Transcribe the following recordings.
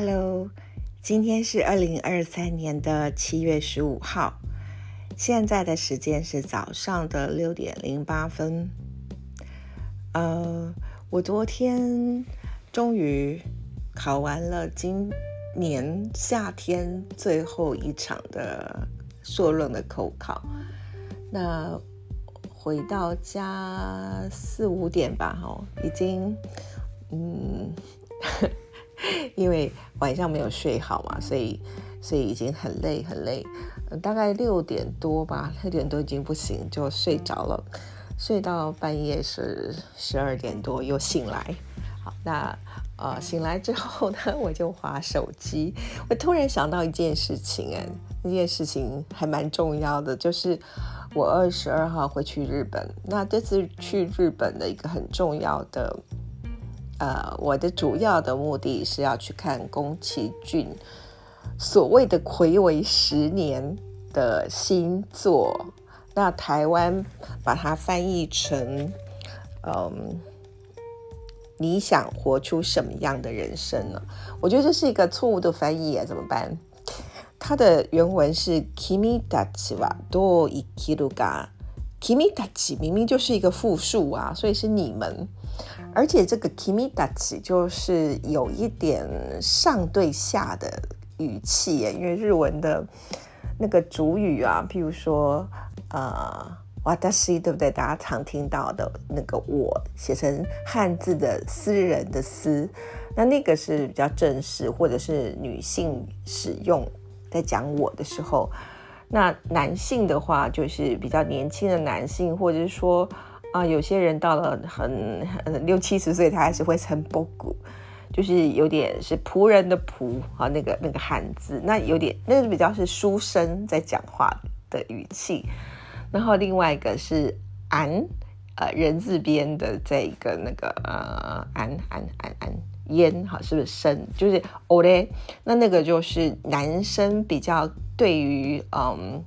Hello，今天是二零二三年的七月十五号，现在的时间是早上的六点零八分。呃，我昨天终于考完了今年夏天最后一场的硕论的口考，那回到家四五点吧，哈，已经，嗯。因为晚上没有睡好嘛，所以所以已经很累很累，大概六点多吧，六点多已经不行，就睡着了，睡到半夜是十二点多又醒来。好，那呃醒来之后呢，我就划手机，我突然想到一件事情，哎，那件事情还蛮重要的，就是我二十二号会去日本，那这次去日本的一个很重要的。呃，我的主要的目的是要去看宫崎骏所谓的魁违十年的新作。那台湾把它翻译成“嗯，你想活出什么样的人生呢？”我觉得这是一个错误的翻译啊，怎么办？它的原文是 “kimi dachi wa do ikiru ga”，“kimi dachi” 明明就是一个复数啊，所以是你们。而且这个 kimidachi 就是有一点上对下的语气耶，因为日文的那个主语啊，譬如说呃私对不对？大家常听到的那个我写成汉字的私人的私，那那个是比较正式或者是女性使用，在讲我的时候，那男性的话就是比较年轻的男性，或者是说。啊，有些人到了很六七十岁，他还是会称波古，就是有点是仆人的仆啊，那个那个汉字，那有点那个比较是书生在讲话的语气。然后另外一个是安，呃，人字边的这一个那个呃安安安安烟，哈，是不是生？就是哦嘞，那那个就是男生比较对于嗯，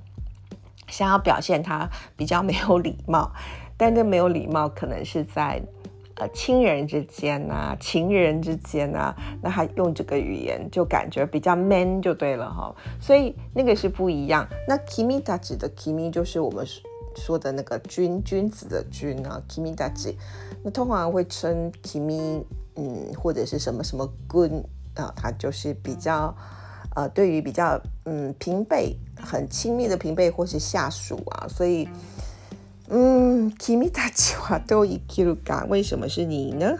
想要表现他比较没有礼貌。但这没有礼貌，可能是在呃亲人之间呐，情人之间呐，那他用这个语言就感觉比较 man 就对了哈，所以那个是不一样。那 kimi 他指的 kimi 就是我们说的那个君君子的君啊，kimi 他指，那通常会称 kimi 嗯或者是什么什么 good 啊，他就是比较呃对于比较嗯平辈很亲密的平辈或是下属啊，所以。嗯，kimi たちは都生きるか？为什么是你呢？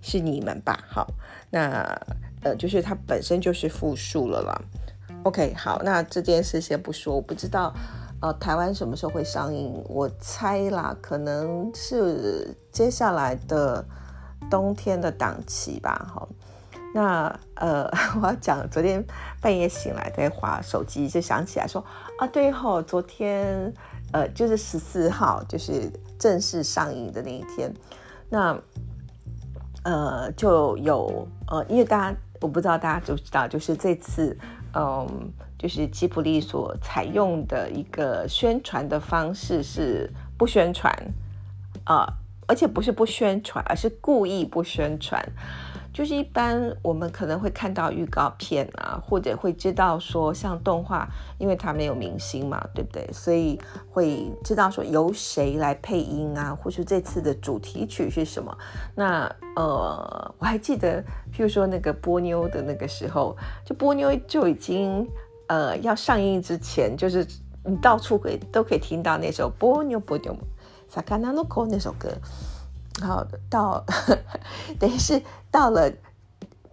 是你们吧？好，那呃，就是它本身就是复数了啦。OK，好，那这件事先不说，我不知道呃，台湾什么时候会上映？我猜啦，可能是接下来的冬天的档期吧。好，那呃，我要讲，昨天半夜醒来在划手机，就想起来说啊，对吼，昨天。 呃，就是十四号，就是正式上映的那一天，那呃就有呃，因为大家我不知道大家知不知道，就是这次嗯，就是吉普力所采用的一个宣传的方式是不宣传啊，而且不是不宣传，而是故意不宣传。就是一般我们可能会看到预告片啊，或者会知道说像动画，因为它没有明星嘛，对不对？所以会知道说由谁来配音啊，或是这次的主题曲是什么。那呃，我还记得，譬如说那个波妞的那个时候，就波妞就已经呃要上映之前，就是你到处可以都可以听到那首波妞波妞萨卡纳诺科那首歌。好，到 等于是到了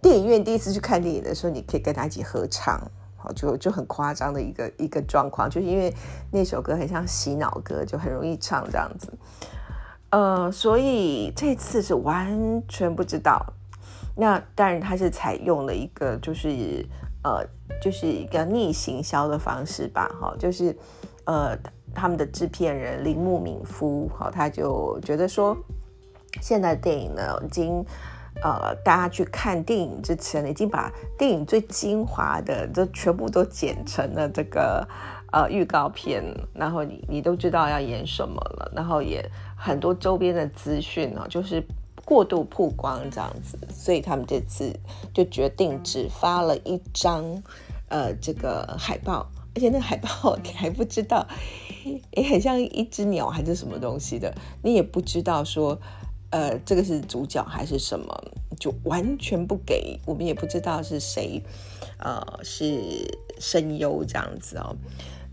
电影院第一次去看电影的时候，你可以跟他一起合唱，好，就就很夸张的一个一个状况，就是因为那首歌很像洗脑歌，就很容易唱这样子。呃，所以这次是完全不知道。那当然，他是采用了一个就是呃，就是一个逆行销的方式吧，哈，就是呃，他们的制片人铃木敏夫，好，他就觉得说。现在电影呢，已经呃，大家去看电影之前，已经把电影最精华的都全部都剪成了这个呃预告片，然后你你都知道要演什么了，然后也很多周边的资讯呢，就是过度曝光这样子，所以他们这次就决定只发了一张呃这个海报，而且那个海报 你还不知道，也很像一只鸟还是什么东西的，你也不知道说呃这个是主角还是什么，就完全不给我们也不知道是谁，呃是声优这样子哦。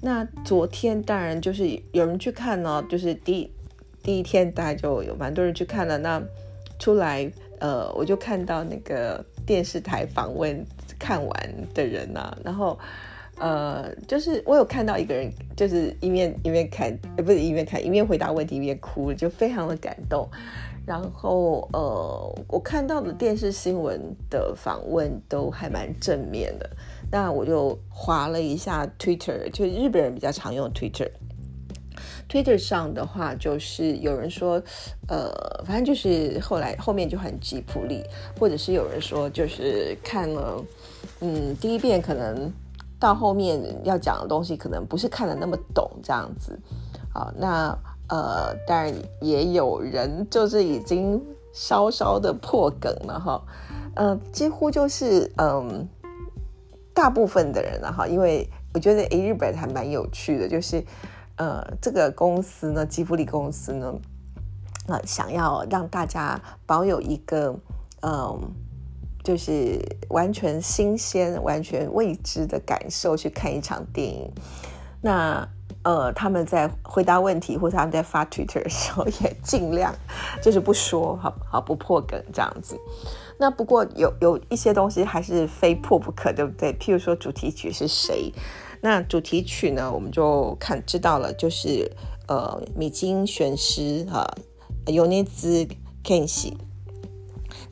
那昨天当然就是有人去看呢，就是第第一天大概就有蛮多人去看了那。出来，呃，我就看到那个电视台访问看完的人呐，然后，呃，就是我有看到一个人，就是一面一面看，不是一面看，一面回答问题，一面哭，就非常的感动。然后，呃，我看到的电视新闻的访问都还蛮正面的。那我就划了一下 Twitter，就日本人比较常用 Twitter。Twitter 上的话，就是有人说，呃，反正就是后来后面就很吉普力，或者是有人说，就是看了，嗯，第一遍可能到后面要讲的东西，可能不是看的那么懂这样子，好，那呃，当然也有人就是已经稍稍的破梗了哈，嗯，几乎就是嗯，大部分的人了哈，因为我觉得诶，日本还蛮有趣的，就是。呃，这个公司呢，吉卜力公司呢，呃，想要让大家保有一个，嗯，就是完全新鲜、完全未知的感受去看一场电影。那呃，他们在回答问题或者他们在发 Twitter 的时候，也尽量就是不说，好好不破梗这样子。那不过有有一些东西还是非破不可，对不对？譬如说主题曲是谁？那主题曲呢，我们就看知道了，就是呃米津玄师哈，尤尼兹 Kenshi。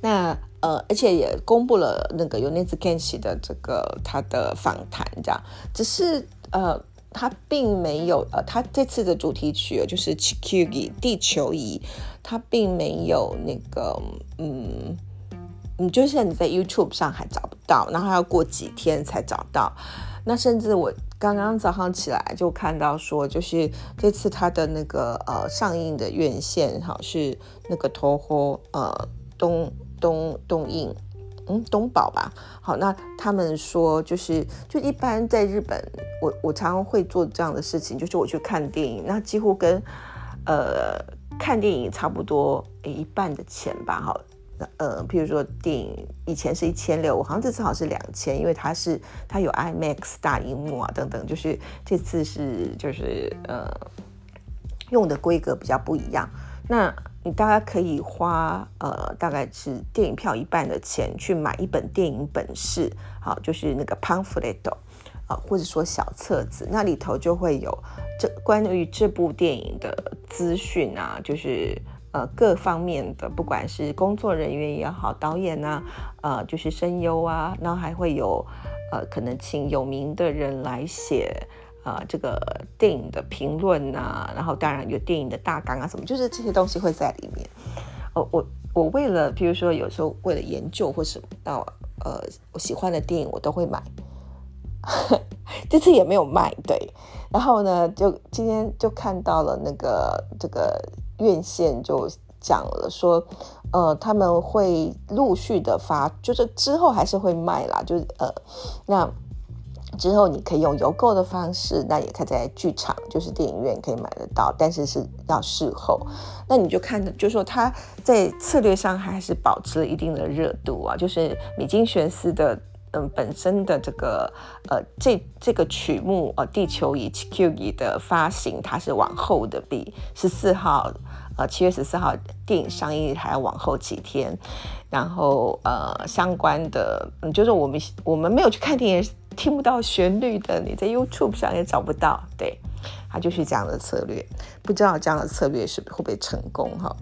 那呃，而且也公布了那个尤尼兹 Kenshi 的这个他的访谈，这样。只是呃，他并没有呃，他这次的主题曲就是《地球仪》地球仪，他并没有那个嗯。你就是你在 YouTube 上还找不到，然后还要过几天才找到。那甚至我刚刚早上起来就看到说，就是这次他的那个呃上映的院线哈是那个 Toho 呃东东东映，嗯东宝吧。好，那他们说就是就一般在日本，我我常常会做这样的事情，就是我去看电影，那几乎跟呃看电影差不多一半的钱吧，哈。呃，譬如说电影以前是一千六，我好像这次好像是两千，因为它是它有 IMAX 大荧幕啊等等，就是这次是就是呃用的规格比较不一样。那你大概可以花呃大概是电影票一半的钱去买一本电影本事，好，就是那个 pamphlet 啊，或者说小册子，那里头就会有这关于这部电影的资讯啊，就是。呃，各方面的，不管是工作人员也好，导演呐，呃，就是声优啊，然后还会有，呃，可能请有名的人来写，呃，这个电影的评论呐，然后当然有电影的大纲啊，什么，就是这些东西会在里面。哦，我我为了，比如说有时候为了研究或什么，到呃，我喜欢的电影我都会买，这次也没有卖，对。然后呢，就今天就看到了那个这个。院线就讲了说，呃，他们会陆续的发，就是之后还是会卖啦，就是呃，那之后你可以用邮购的方式，那也可以在剧场，就是电影院可以买得到，但是是要事后。那你就看，就说他在策略上还是保持了一定的热度啊，就是米津玄师的。嗯，本身的这个呃，这这个曲目呃，《地球仪》Q 仪的发行，它是往后的，比十四号呃七月十四号电影上映还要往后几天。然后呃，相关的嗯，就是我们我们没有去看电影，听不到旋律的，你在 YouTube 上也找不到。对，它就是这样的策略，不知道这样的策略是会不会成功哈？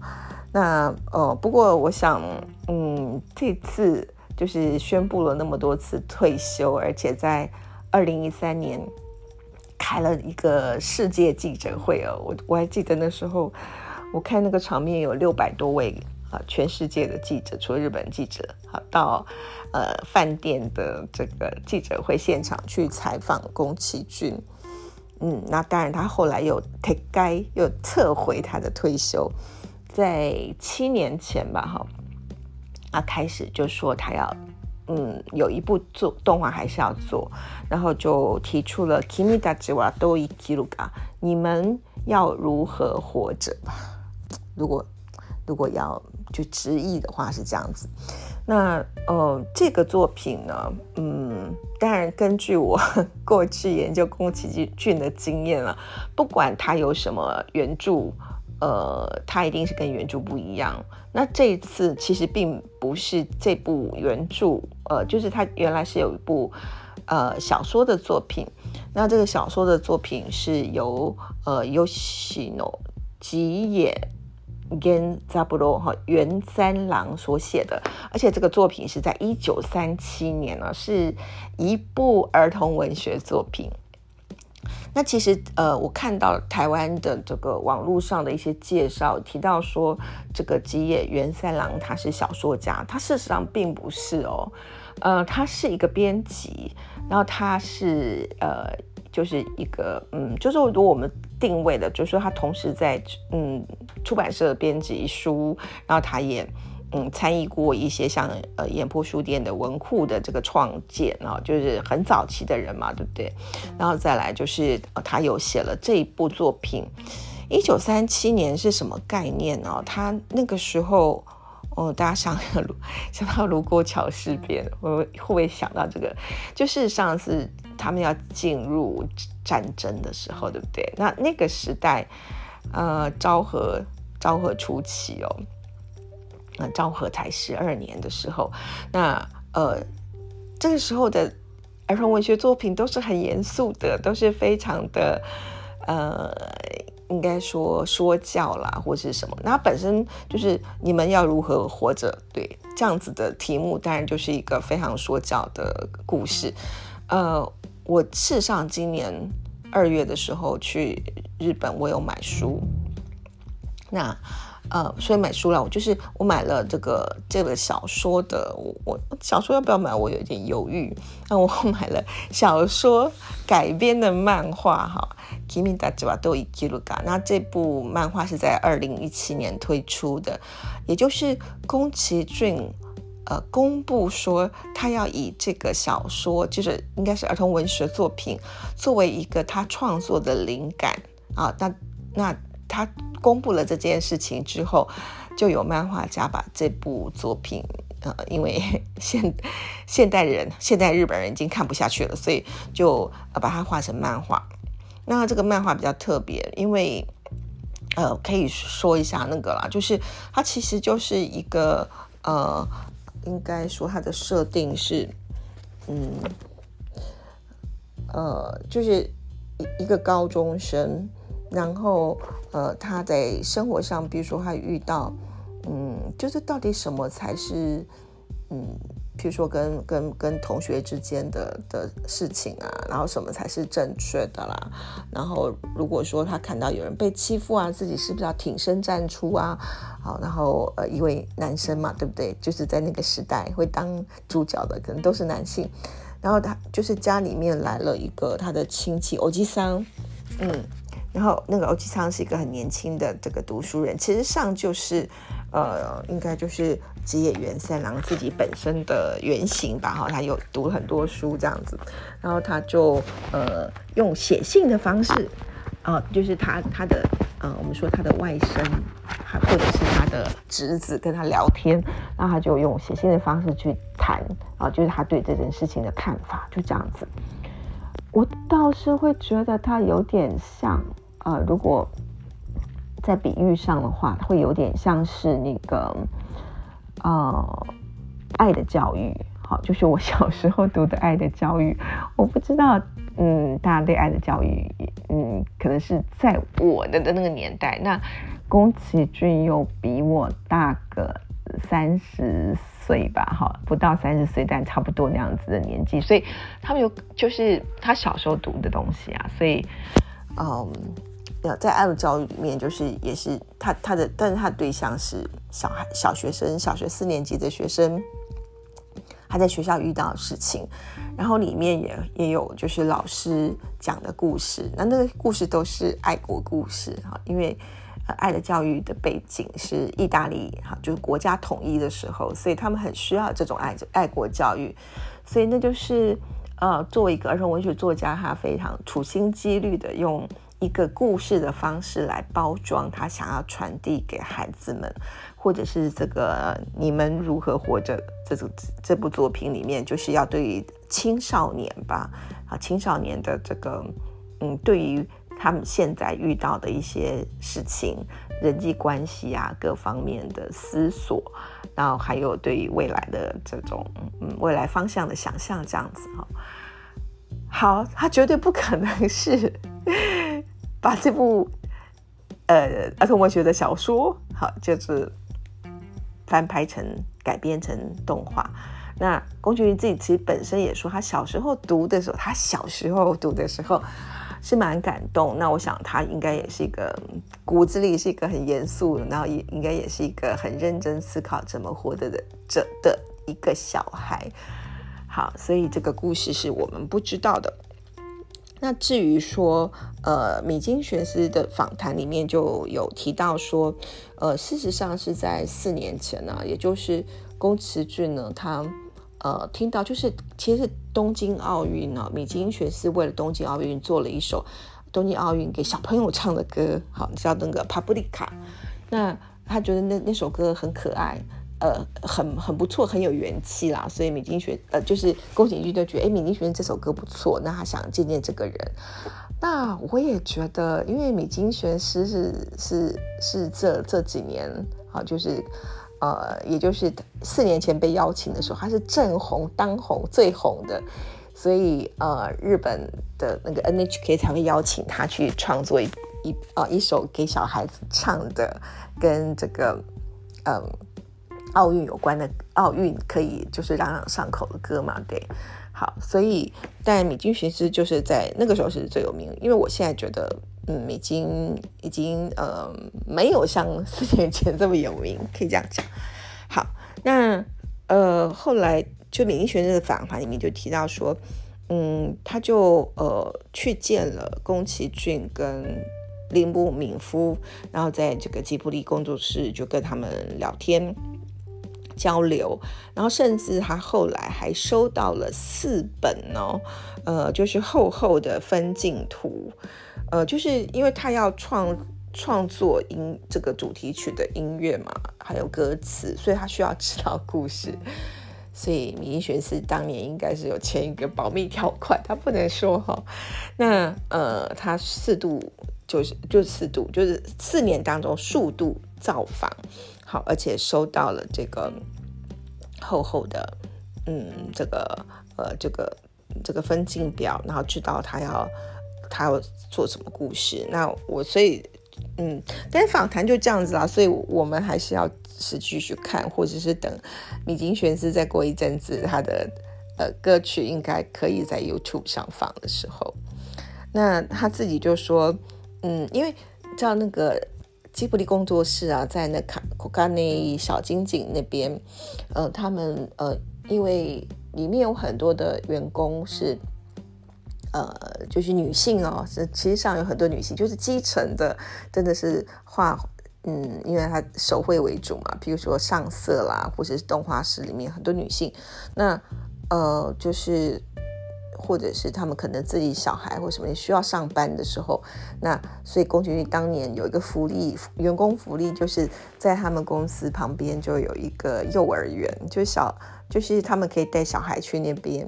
那哦，不过我想，嗯，这次。就是宣布了那么多次退休，而且在二零一三年开了一个世界记者会哦，我我还记得那时候，我看那个场面有六百多位啊，全世界的记者，除了日本记者，好到呃饭店的这个记者会现场去采访宫崎骏，嗯，那当然他后来又撤该又撤回他的退休。在七年前吧，哈，啊，开始就说他要，嗯，有一部做动画还是要做，然后就提出了 “kimi da jwa do i k i r u a 你们要如何活着吧？如果如果要就直译的话是这样子。那呃，这个作品呢，嗯，当然根据我 过去研究宫崎骏的经验了，不管他有什么原著。呃，它一定是跟原著不一样。那这一次其实并不是这部原著，呃，就是它原来是有一部呃小说的作品。那这个小说的作品是由呃有喜诺吉野 Gen Zaburo 哈原三郎所写的，而且这个作品是在一九三七年呢，是一部儿童文学作品。那其实，呃，我看到台湾的这个网络上的一些介绍，提到说这个吉野源三郎他是小说家，他事实上并不是哦，呃，他是一个编辑，然后他是呃，就是一个嗯，就是如果我们定位的，就是说他同时在嗯出版社编辑书，然后他也。嗯，参与过一些像呃演播书店的文库的这个创建啊，就是很早期的人嘛，对不对？然后再来就是他有写了这一部作品，一九三七年是什么概念呢？他那个时候，哦，大家想想到卢沟桥事变，会会不会想到这个？就事实上是他们要进入战争的时候，对不对？那那个时代，呃，昭和昭和初期哦。那昭和才十二年的时候，那呃，这个时候的儿童文学作品都是很严肃的，都是非常的呃，应该说说教啦，或是什么。那本身就是你们要如何活着，对这样子的题目，当然就是一个非常说教的故事。呃，我事实上今年二月的时候去日本，我有买书，那。呃，所以买书了，我就是我买了这个这个小说的，我我小说要不要买，我有点犹豫。那我 买了小说改编的漫画哈，Kimi da jiwa do ikiruga。那这部漫画是在二零一七年推出的，也就是宫崎骏呃公布说他要以这个小说，就是应该是儿童文学作品，作为一个他创作的灵感啊。那那他。公布了这件事情之后，就有漫画家把这部作品，呃，因为 现现代人、现代日本人已经看不下去了，所以就把它画成漫画。那这个漫画比较特别，因为呃，可以说一下那个啦，就是它其实就是一个呃，应该说它的设定是，嗯，呃，就是一一个高中生。然后，呃，他在生活上，比如说他遇到，嗯，就是到底什么才是，嗯，譬如说跟跟跟同学之间的的事情啊，然后什么才是正确的啦？然后如果说他看到有人被欺负啊，自己是不是要挺身站出啊？好，然后呃，一位男生嘛，对不对？就是在那个时代会当主角的，可能都是男性。然后他就是家里面来了一个他的亲戚欧吉桑，嗯。然后那个欧吉桑是一个很年轻的这个读书人，其实上就是，呃，应该就是吉野原三郎自己本身的原型吧，哈，他有读很多书这样子，然后他就呃用写信的方式，啊，就是他他的呃我们说他的外甥，或者是他的侄子跟他聊天，然后他就用写信的方式去谈，啊，就是他对这件事情的看法，就这样子。我倒是会觉得他有点像。呃，如果在比喻上的话，会有点像是那个呃爱的教育，好，就是我小时候读的爱的教育。我不知道，嗯，大家对爱的教育，嗯，可能是在我的的那个年代。那宫崎骏又比我大个三十岁吧，哈，不到三十岁，但差不多那样子的年纪，所以他们有就是他小时候读的东西啊，所以嗯。在爱的教育里面，就是也是他他的，但是他的对象是小孩、小学生、小学四年级的学生，他在学校遇到的事情，然后里面也也有就是老师讲的故事，那那个故事都是爱国故事哈，因为爱的教育的背景是意大利哈，就是国家统一的时候，所以他们很需要这种爱爱国教育，所以那就是呃，作为一个儿童文学作家，他非常处心积虑的用一个故事的方式来包装他想要传递给孩子们，或者是这个你们如何活着这种这部作品里面，就是要对于青少年吧，啊，青少年的这个嗯，对于。他们现在遇到的一些事情、人际关系啊，各方面的思索，然后还有对于未来的这种嗯未来方向的想象，这样子哈。好，他绝对不可能是把这部呃儿童文学的小说，好就是翻拍成改编成动画。那宫崎骏自己其实本身也说，他小时候读的时候，他小时候读的时候。是蛮感动，那我想他应该也是一个骨子里是一个很严肃，然后也应该也是一个很认真思考怎么活得的这的一个小孩。好，所以这个故事是我们不知道的。那至于说，呃，米津玄师的访谈里面就有提到说，呃，事实上是在四年前呢，也就是宫崎骏呢，他。呃，听到就是其实东京奥运呢，米津玄师为了东京奥运做了一首东京奥运给小朋友唱的歌，好叫那个《帕布利卡》。那他觉得那那首歌很可爱，呃，很很不错，很有元气啦。所以米津玄呃，就是宫崎骏就觉得，哎，米津玄师这首歌不错，那他想见见这个人。那我也觉得，因为米津玄师是是是这这几年啊，就是。呃，也就是四年前被邀请的时候，他是正红、当红、最红的，所以呃，日本的那个 NHK 才会邀请他去创作一一呃一首给小孩子唱的，跟这个嗯奥运有关的奥运可以就是朗朗上口的歌嘛，对。好，所以但米津玄师就是在那个时候是最有名，因为我现在觉得。嗯，已经已经呃没有像四年前这么有名，可以这样讲。好，那呃后来就米津玄师的访谈里面就提到说，嗯，他就呃去见了宫崎骏跟铃木敏夫，然后在这个吉卜力工作室就跟他们聊天交流，然后甚至他后来还收到了四本哦，呃，就是厚厚的分镜图。呃，就是因为他要创创作音这个主题曲的音乐嘛，还有歌词，所以他需要知道故事。所以米津玄师当年应该是有签一个保密条款，他不能说哈。那呃，他四度就是就四度，就是四年当中数度造访，好，而且收到了这个厚厚的嗯这个呃这个这个分镜表，然后知道他要。他要做什么故事？那我所以，嗯，但是访谈就这样子啦，所以我们还是要是继续看，或者是等米津玄师再过一阵子，他的呃歌曲应该可以在 YouTube 上放的时候，那他自己就说，嗯，因为叫那个吉卜力工作室啊，在那卡库卡内小金井那边，呃，他们呃，因为里面有很多的员工是。呃，就是女性哦，是其实上有很多女性，就是基层的，真的是画，嗯，因为她手绘为主嘛，比如说上色啦，或者是动画师里面很多女性，那呃，就是或者是他们可能自己小孩或什么也需要上班的时候，那所以宫崎骏当年有一个福利，员工福利，就是在他们公司旁边就有一个幼儿园，就小，就是他们可以带小孩去那边。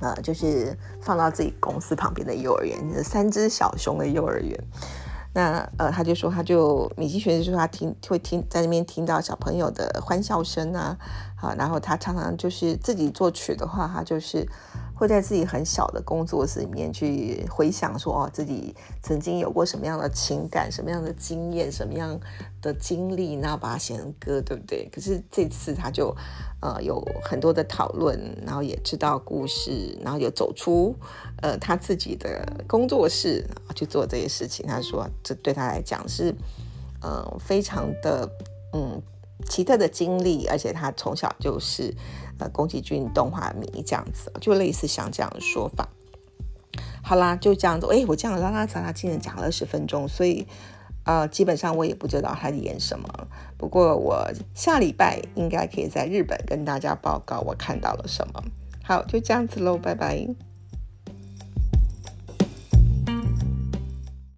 呃，就是放到自己公司旁边的幼儿园，就是三只小熊的幼儿园。那呃，他就说，他就米奇学就说他听会听在那边听到小朋友的欢笑声啊，好，然后他常常就是自己作曲的话，他就是。会在自己很小的工作室里面去回想说哦，自己曾经有过什么样的情感、什么样的经验、什么样的经历，然后把它写成歌，对不对？可是这次他就呃有很多的讨论，然后也知道故事，然后有走出呃他自己的工作室去做这些事情。他说这对他来讲是呃非常的嗯奇特的经历，而且他从小就是。呃，宫崎骏动画迷这样子，就类似像这样的说法。好啦，就这样子。哎，我这样拉拉杂杂，竟然讲了二十分钟，所以啊，基本上我也不知道他演什么。不过我下礼拜应该可以在日本跟大家报告我看到了什么。好，就这样子喽，拜拜。